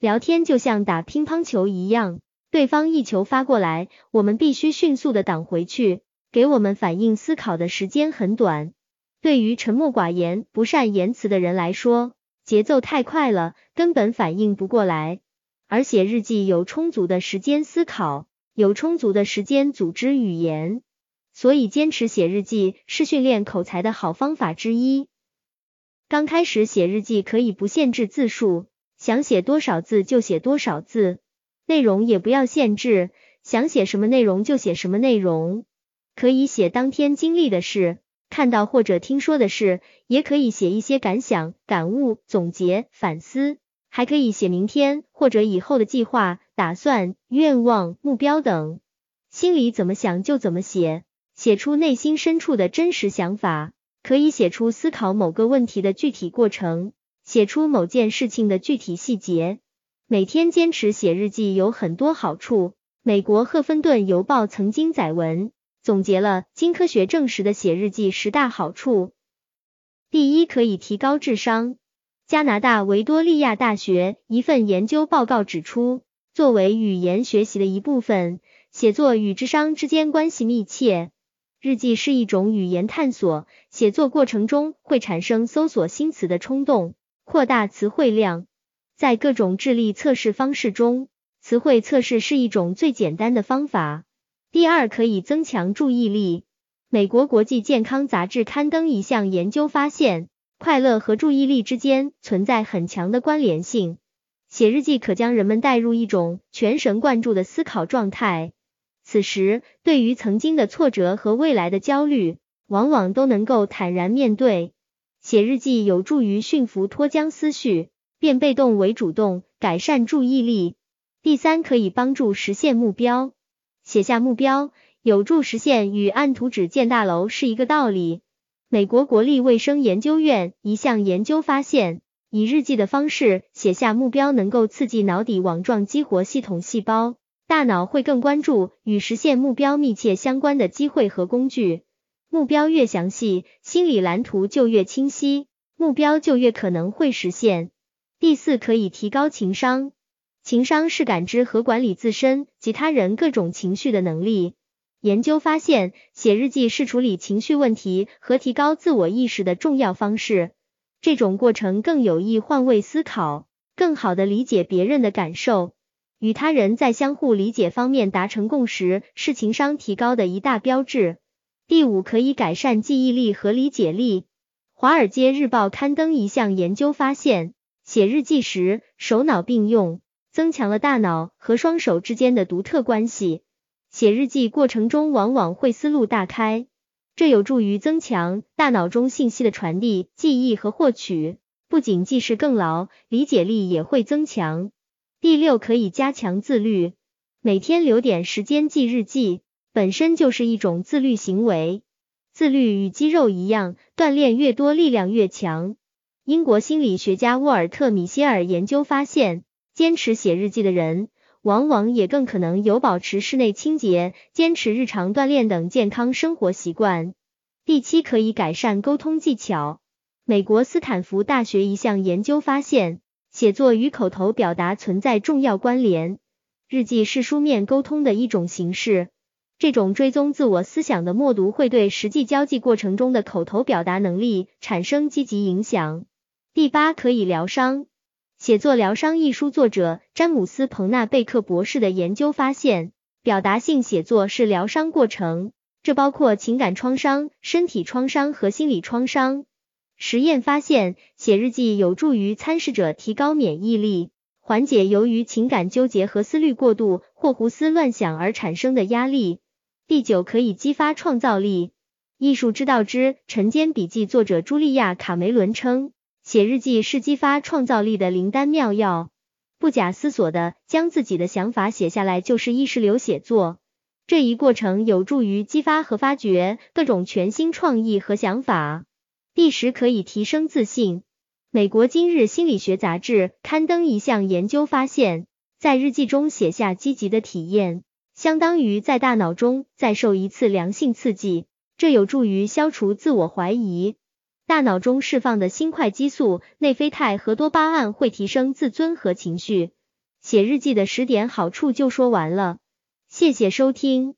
聊天就像打乒乓球一样，对方一球发过来，我们必须迅速的挡回去，给我们反应思考的时间很短。对于沉默寡言、不善言辞的人来说，节奏太快了，根本反应不过来。而写日记有充足的时间思考，有充足的时间组织语言，所以坚持写日记是训练口才的好方法之一。刚开始写日记可以不限制字数，想写多少字就写多少字，内容也不要限制，想写什么内容就写什么内容。可以写当天经历的事，看到或者听说的事，也可以写一些感想、感悟、总结、反思，还可以写明天或者以后的计划、打算、愿望、目标等。心里怎么想就怎么写，写出内心深处的真实想法。可以写出思考某个问题的具体过程，写出某件事情的具体细节。每天坚持写日记有很多好处。美国赫芬顿邮报曾经载文总结了经科学证实的写日记十大好处。第一，可以提高智商。加拿大维多利亚大学一份研究报告指出，作为语言学习的一部分，写作与智商之间关系密切。日记是一种语言探索，写作过程中会产生搜索新词的冲动，扩大词汇量。在各种智力测试方式中，词汇测试是一种最简单的方法。第二，可以增强注意力。美国国际健康杂志刊登一项研究发现，快乐和注意力之间存在很强的关联性。写日记可将人们带入一种全神贯注的思考状态。此时，对于曾经的挫折和未来的焦虑，往往都能够坦然面对。写日记有助于驯服脱缰思绪，变被动为主动，改善注意力。第三，可以帮助实现目标。写下目标有助实现，与按图纸建大楼是一个道理。美国国立卫生研究院一项研究发现，以日记的方式写下目标，能够刺激脑底网状激活系统细胞。大脑会更关注与实现目标密切相关的机会和工具，目标越详细，心理蓝图就越清晰，目标就越可能会实现。第四，可以提高情商。情商是感知和管理自身及他人各种情绪的能力。研究发现，写日记是处理情绪问题和提高自我意识的重要方式。这种过程更有益换位思考，更好的理解别人的感受。与他人在相互理解方面达成共识，是情商提高的一大标志。第五，可以改善记忆力和理解力。华尔街日报刊登一项研究发现，写日记时手脑并用，增强了大脑和双手之间的独特关系。写日记过程中往往会思路大开，这有助于增强大脑中信息的传递、记忆和获取，不仅记事更牢，理解力也会增强。第六，可以加强自律。每天留点时间记日记，本身就是一种自律行为。自律与肌肉一样，锻炼越多，力量越强。英国心理学家沃尔特·米歇尔研究发现，坚持写日记的人，往往也更可能有保持室内清洁、坚持日常锻炼等健康生活习惯。第七，可以改善沟通技巧。美国斯坦福大学一项研究发现。写作与口头表达存在重要关联。日记是书面沟通的一种形式，这种追踪自我思想的默读会对实际交际过程中的口头表达能力产生积极影响。第八，可以疗伤。写作疗伤一书作者詹姆斯·彭纳贝克博士的研究发现，表达性写作是疗伤过程，这包括情感创伤、身体创伤和心理创伤。实验发现，写日记有助于参试者提高免疫力，缓解由于情感纠结和思虑过度或胡思乱想而产生的压力。第九，可以激发创造力。《艺术之道之晨间笔记》作者茱莉亚·卡梅伦称，写日记是激发创造力的灵丹妙药。不假思索的将自己的想法写下来，就是意识流写作。这一过程有助于激发和发掘各种全新创意和想法。第十，可以提升自信。美国今日心理学杂志刊登一项研究发现，在日记中写下积极的体验，相当于在大脑中再受一次良性刺激，这有助于消除自我怀疑。大脑中释放的新快激素、内啡肽和多巴胺会提升自尊和情绪，写日记的十点好处就说完了，谢谢收听。